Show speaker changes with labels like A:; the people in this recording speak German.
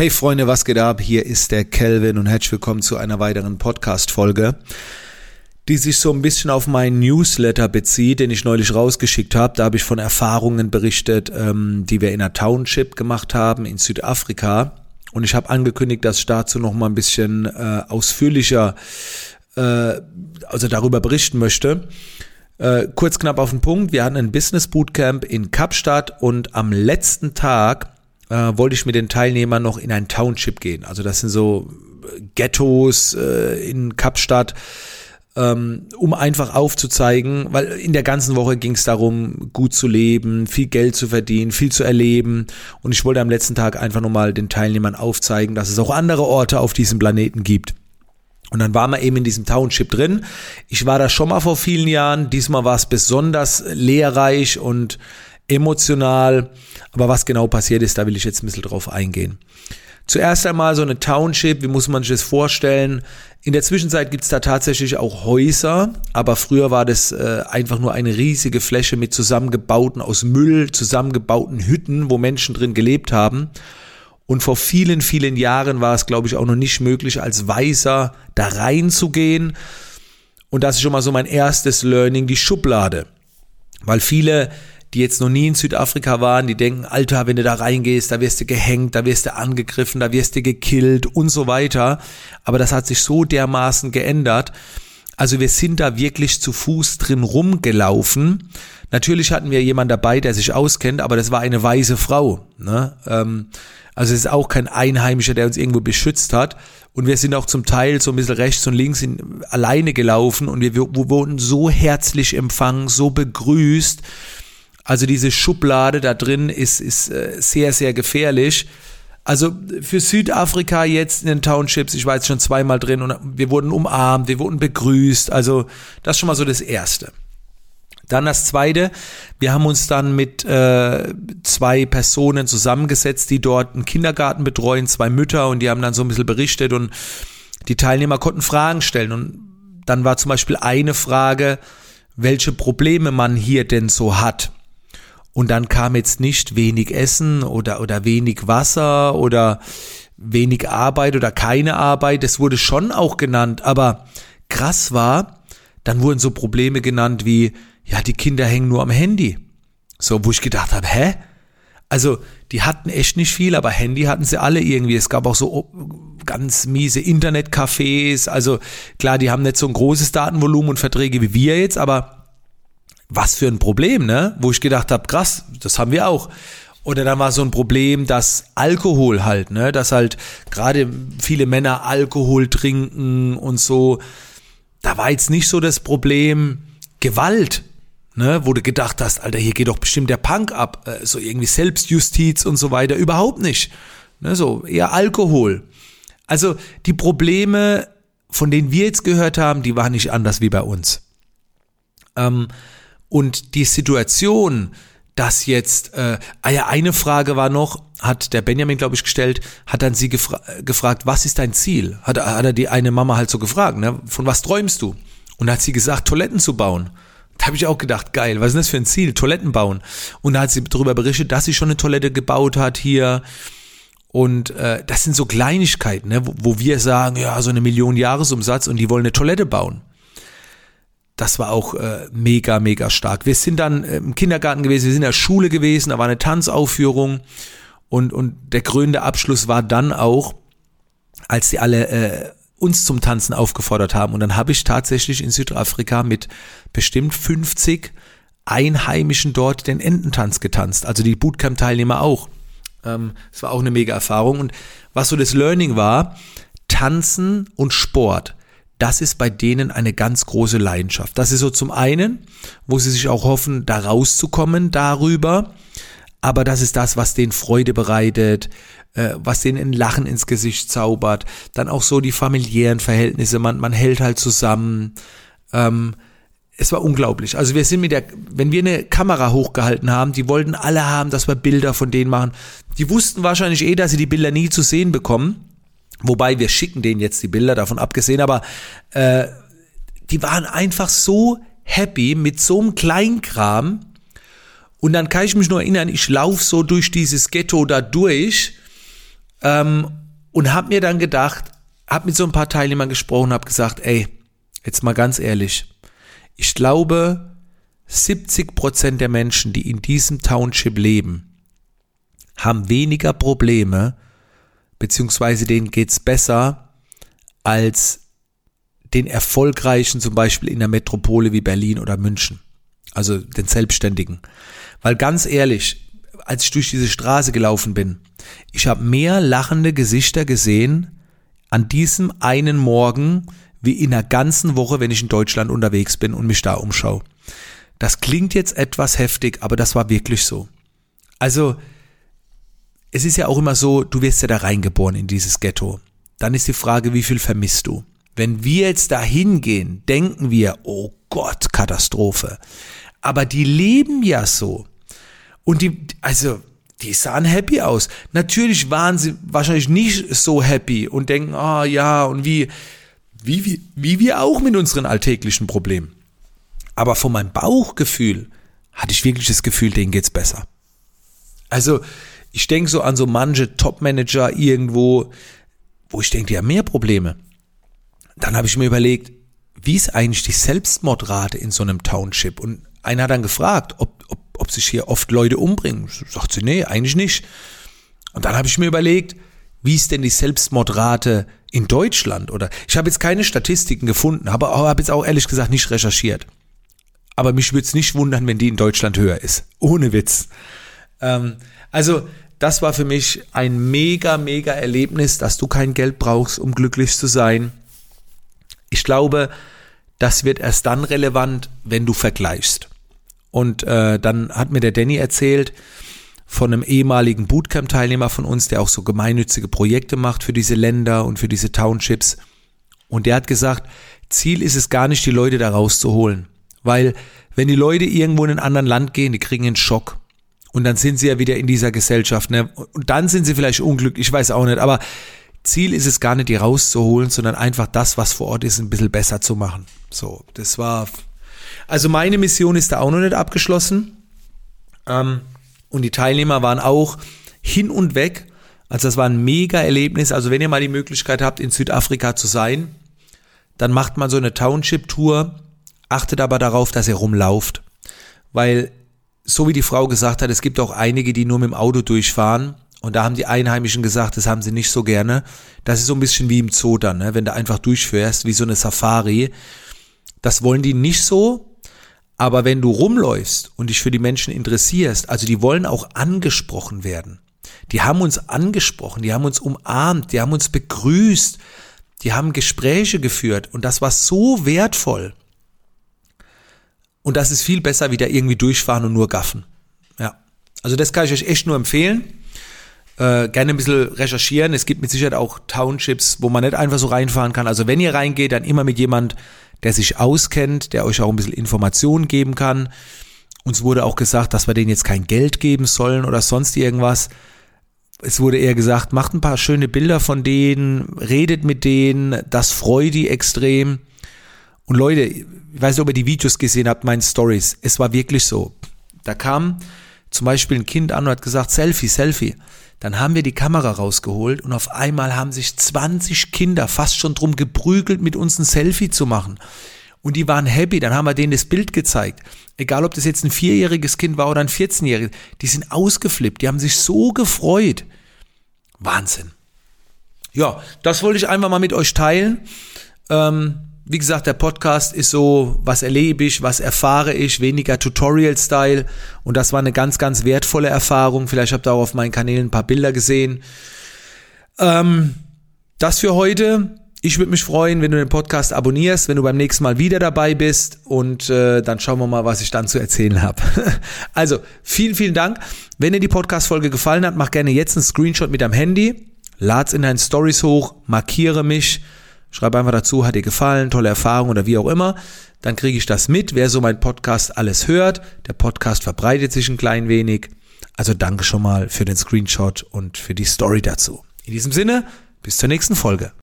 A: Hey Freunde, was geht ab? Hier ist der Kelvin und herzlich willkommen zu einer weiteren Podcast-Folge, die sich so ein bisschen auf meinen Newsletter bezieht, den ich neulich rausgeschickt habe. Da habe ich von Erfahrungen berichtet, ähm, die wir in einer Township gemacht haben in Südafrika. Und ich habe angekündigt, dass ich dazu noch mal ein bisschen äh, ausführlicher äh, also darüber berichten möchte. Äh, kurz knapp auf den Punkt. Wir hatten ein Business Bootcamp in Kapstadt und am letzten Tag äh, wollte ich mit den Teilnehmern noch in ein Township gehen. Also das sind so Ghettos äh, in Kapstadt, ähm, um einfach aufzuzeigen, weil in der ganzen Woche ging es darum, gut zu leben, viel Geld zu verdienen, viel zu erleben. Und ich wollte am letzten Tag einfach nochmal den Teilnehmern aufzeigen, dass es auch andere Orte auf diesem Planeten gibt. Und dann waren wir eben in diesem Township drin. Ich war da schon mal vor vielen Jahren. Diesmal war es besonders lehrreich und emotional. Aber was genau passiert ist, da will ich jetzt ein bisschen drauf eingehen. Zuerst einmal so eine Township, wie muss man sich das vorstellen? In der Zwischenzeit gibt es da tatsächlich auch Häuser, aber früher war das äh, einfach nur eine riesige Fläche mit zusammengebauten, aus Müll zusammengebauten Hütten, wo Menschen drin gelebt haben. Und vor vielen, vielen Jahren war es, glaube ich, auch noch nicht möglich, als Weißer da reinzugehen. Und das ist schon mal so mein erstes Learning, die Schublade. Weil viele die jetzt noch nie in Südafrika waren, die denken, Alter, wenn du da reingehst, da wirst du gehängt, da wirst du angegriffen, da wirst du gekillt und so weiter. Aber das hat sich so dermaßen geändert. Also wir sind da wirklich zu Fuß drin rumgelaufen. Natürlich hatten wir jemanden dabei, der sich auskennt, aber das war eine weise Frau. Ne? Ähm, also es ist auch kein Einheimischer, der uns irgendwo beschützt hat. Und wir sind auch zum Teil so ein bisschen rechts und links in, alleine gelaufen und wir, wir wurden so herzlich empfangen, so begrüßt. Also diese Schublade da drin ist, ist äh, sehr, sehr gefährlich. Also für Südafrika jetzt in den Townships, ich war jetzt schon zweimal drin und wir wurden umarmt, wir wurden begrüßt. Also das ist schon mal so das Erste. Dann das Zweite, wir haben uns dann mit äh, zwei Personen zusammengesetzt, die dort einen Kindergarten betreuen, zwei Mütter und die haben dann so ein bisschen berichtet und die Teilnehmer konnten Fragen stellen. Und dann war zum Beispiel eine Frage, welche Probleme man hier denn so hat. Und dann kam jetzt nicht wenig Essen oder, oder wenig Wasser oder wenig Arbeit oder keine Arbeit. Das wurde schon auch genannt. Aber krass war, dann wurden so Probleme genannt wie, ja, die Kinder hängen nur am Handy. So, wo ich gedacht habe, hä? Also, die hatten echt nicht viel, aber Handy hatten sie alle irgendwie. Es gab auch so ganz miese Internetcafés. Also, klar, die haben nicht so ein großes Datenvolumen und Verträge wie wir jetzt, aber was für ein Problem, ne? Wo ich gedacht habe, krass, das haben wir auch. Oder dann war so ein Problem, dass Alkohol halt, ne, dass halt gerade viele Männer Alkohol trinken und so. Da war jetzt nicht so das Problem Gewalt, ne, wo du gedacht hast, Alter, hier geht doch bestimmt der Punk ab, äh, so irgendwie Selbstjustiz und so weiter, überhaupt nicht. Ne, so eher Alkohol. Also die Probleme, von denen wir jetzt gehört haben, die waren nicht anders wie bei uns. Ähm, und die Situation, dass jetzt, äh, ah ja, eine Frage war noch, hat der Benjamin, glaube ich, gestellt, hat dann sie gefra gefragt, was ist dein Ziel? Hat, hat er die eine Mama halt so gefragt, ne? von was träumst du? Und hat sie gesagt, Toiletten zu bauen. Da habe ich auch gedacht, geil, was ist das für ein Ziel? Toiletten bauen. Und da hat sie darüber berichtet, dass sie schon eine Toilette gebaut hat hier. Und äh, das sind so Kleinigkeiten, ne? wo, wo wir sagen, ja, so eine Million Jahresumsatz und die wollen eine Toilette bauen das war auch äh, mega, mega stark. Wir sind dann äh, im Kindergarten gewesen, wir sind in der Schule gewesen, da war eine Tanzaufführung und, und der krönende Abschluss war dann auch, als sie alle äh, uns zum Tanzen aufgefordert haben. Und dann habe ich tatsächlich in Südafrika mit bestimmt 50 Einheimischen dort den Ententanz getanzt. Also die Bootcamp-Teilnehmer auch. Ähm, das war auch eine mega Erfahrung. Und was so das Learning war, Tanzen und Sport das ist bei denen eine ganz große Leidenschaft. Das ist so zum einen, wo sie sich auch hoffen, da rauszukommen darüber. Aber das ist das, was denen Freude bereitet, äh, was denen ein Lachen ins Gesicht zaubert. Dann auch so die familiären Verhältnisse. Man, man hält halt zusammen. Ähm, es war unglaublich. Also wir sind mit der, wenn wir eine Kamera hochgehalten haben, die wollten alle haben, dass wir Bilder von denen machen. Die wussten wahrscheinlich eh, dass sie die Bilder nie zu sehen bekommen. Wobei wir schicken denen jetzt die Bilder davon abgesehen, aber äh, die waren einfach so happy mit so einem Kleinkram. Und dann kann ich mich nur erinnern, ich laufe so durch dieses Ghetto da durch Ähm, und habe mir dann gedacht, habe mit so ein paar Teilnehmern gesprochen, habe gesagt, ey, jetzt mal ganz ehrlich, ich glaube, 70 Prozent der Menschen, die in diesem Township leben, haben weniger Probleme, beziehungsweise denen geht's besser als den erfolgreichen, zum Beispiel in der Metropole wie Berlin oder München. Also den Selbstständigen. Weil ganz ehrlich, als ich durch diese Straße gelaufen bin, ich habe mehr lachende Gesichter gesehen an diesem einen Morgen wie in einer ganzen Woche, wenn ich in Deutschland unterwegs bin und mich da umschaue. Das klingt jetzt etwas heftig, aber das war wirklich so. Also, es ist ja auch immer so, du wirst ja da reingeboren in dieses Ghetto. Dann ist die Frage, wie viel vermisst du? Wenn wir jetzt da hingehen, denken wir, oh Gott, Katastrophe. Aber die leben ja so. Und die, also, die sahen happy aus. Natürlich waren sie wahrscheinlich nicht so happy und denken, ah oh, ja, und wie, wie, wie, wie wir auch mit unseren alltäglichen Problemen. Aber von meinem Bauchgefühl hatte ich wirklich das Gefühl, denen geht's besser. Also, ich denke so an so manche Top-Manager irgendwo, wo ich denke, die haben mehr Probleme. Dann habe ich mir überlegt, wie ist eigentlich die Selbstmordrate in so einem Township? Und einer hat dann gefragt, ob, ob, ob sich hier oft Leute umbringen. Sagt sie, nee, eigentlich nicht. Und dann habe ich mir überlegt, wie ist denn die Selbstmordrate in Deutschland? Oder ich habe jetzt keine Statistiken gefunden, aber habe jetzt auch ehrlich gesagt nicht recherchiert. Aber mich würde es nicht wundern, wenn die in Deutschland höher ist. Ohne Witz. Ähm, also das war für mich ein mega, mega Erlebnis, dass du kein Geld brauchst, um glücklich zu sein. Ich glaube, das wird erst dann relevant, wenn du vergleichst. Und äh, dann hat mir der Danny erzählt von einem ehemaligen Bootcamp-Teilnehmer von uns, der auch so gemeinnützige Projekte macht für diese Länder und für diese Townships. Und der hat gesagt, Ziel ist es gar nicht, die Leute da rauszuholen. Weil wenn die Leute irgendwo in ein anderen Land gehen, die kriegen einen Schock. Und dann sind sie ja wieder in dieser Gesellschaft. Ne? Und dann sind sie vielleicht unglücklich, ich weiß auch nicht. Aber Ziel ist es gar nicht, die rauszuholen, sondern einfach das, was vor Ort ist, ein bisschen besser zu machen. So, das war. Also meine Mission ist da auch noch nicht abgeschlossen. Ähm, und die Teilnehmer waren auch hin und weg. Also das war ein mega Erlebnis. Also wenn ihr mal die Möglichkeit habt, in Südafrika zu sein, dann macht man so eine Township-Tour. Achtet aber darauf, dass ihr rumlauft. Weil, so wie die Frau gesagt hat, es gibt auch einige, die nur mit dem Auto durchfahren. Und da haben die Einheimischen gesagt, das haben sie nicht so gerne. Das ist so ein bisschen wie im Zoo dann, ne? wenn du einfach durchfährst, wie so eine Safari. Das wollen die nicht so. Aber wenn du rumläufst und dich für die Menschen interessierst, also die wollen auch angesprochen werden. Die haben uns angesprochen, die haben uns umarmt, die haben uns begrüßt, die haben Gespräche geführt und das war so wertvoll. Und das ist viel besser, wie da irgendwie durchfahren und nur gaffen. Ja. Also das kann ich euch echt nur empfehlen. Äh, gerne ein bisschen recherchieren. Es gibt mit Sicherheit auch Townships, wo man nicht einfach so reinfahren kann. Also wenn ihr reingeht, dann immer mit jemand, der sich auskennt, der euch auch ein bisschen Informationen geben kann. Uns wurde auch gesagt, dass wir denen jetzt kein Geld geben sollen oder sonst irgendwas. Es wurde eher gesagt, macht ein paar schöne Bilder von denen, redet mit denen, das freut die extrem. Und Leute, ich weiß nicht, ob ihr die Videos gesehen habt, meine Stories. Es war wirklich so. Da kam zum Beispiel ein Kind an und hat gesagt, Selfie, Selfie. Dann haben wir die Kamera rausgeholt und auf einmal haben sich 20 Kinder fast schon drum geprügelt, mit uns ein Selfie zu machen. Und die waren happy, dann haben wir denen das Bild gezeigt. Egal, ob das jetzt ein vierjähriges Kind war oder ein 14-jähriges, die sind ausgeflippt, die haben sich so gefreut. Wahnsinn. Ja, das wollte ich einfach mal mit euch teilen. Ähm, wie gesagt, der Podcast ist so, was erlebe ich, was erfahre ich, weniger Tutorial-Style. Und das war eine ganz, ganz wertvolle Erfahrung. Vielleicht habt ihr auch auf meinen Kanälen ein paar Bilder gesehen. Ähm, das für heute. Ich würde mich freuen, wenn du den Podcast abonnierst, wenn du beim nächsten Mal wieder dabei bist und äh, dann schauen wir mal, was ich dann zu erzählen habe. also, vielen, vielen Dank. Wenn dir die Podcast-Folge gefallen hat, mach gerne jetzt einen Screenshot mit deinem Handy, lad's in deinen Stories hoch, markiere mich Schreib einfach dazu, hat dir gefallen, tolle Erfahrung oder wie auch immer. Dann kriege ich das mit, wer so mein Podcast alles hört. Der Podcast verbreitet sich ein klein wenig. Also danke schon mal für den Screenshot und für die Story dazu. In diesem Sinne, bis zur nächsten Folge.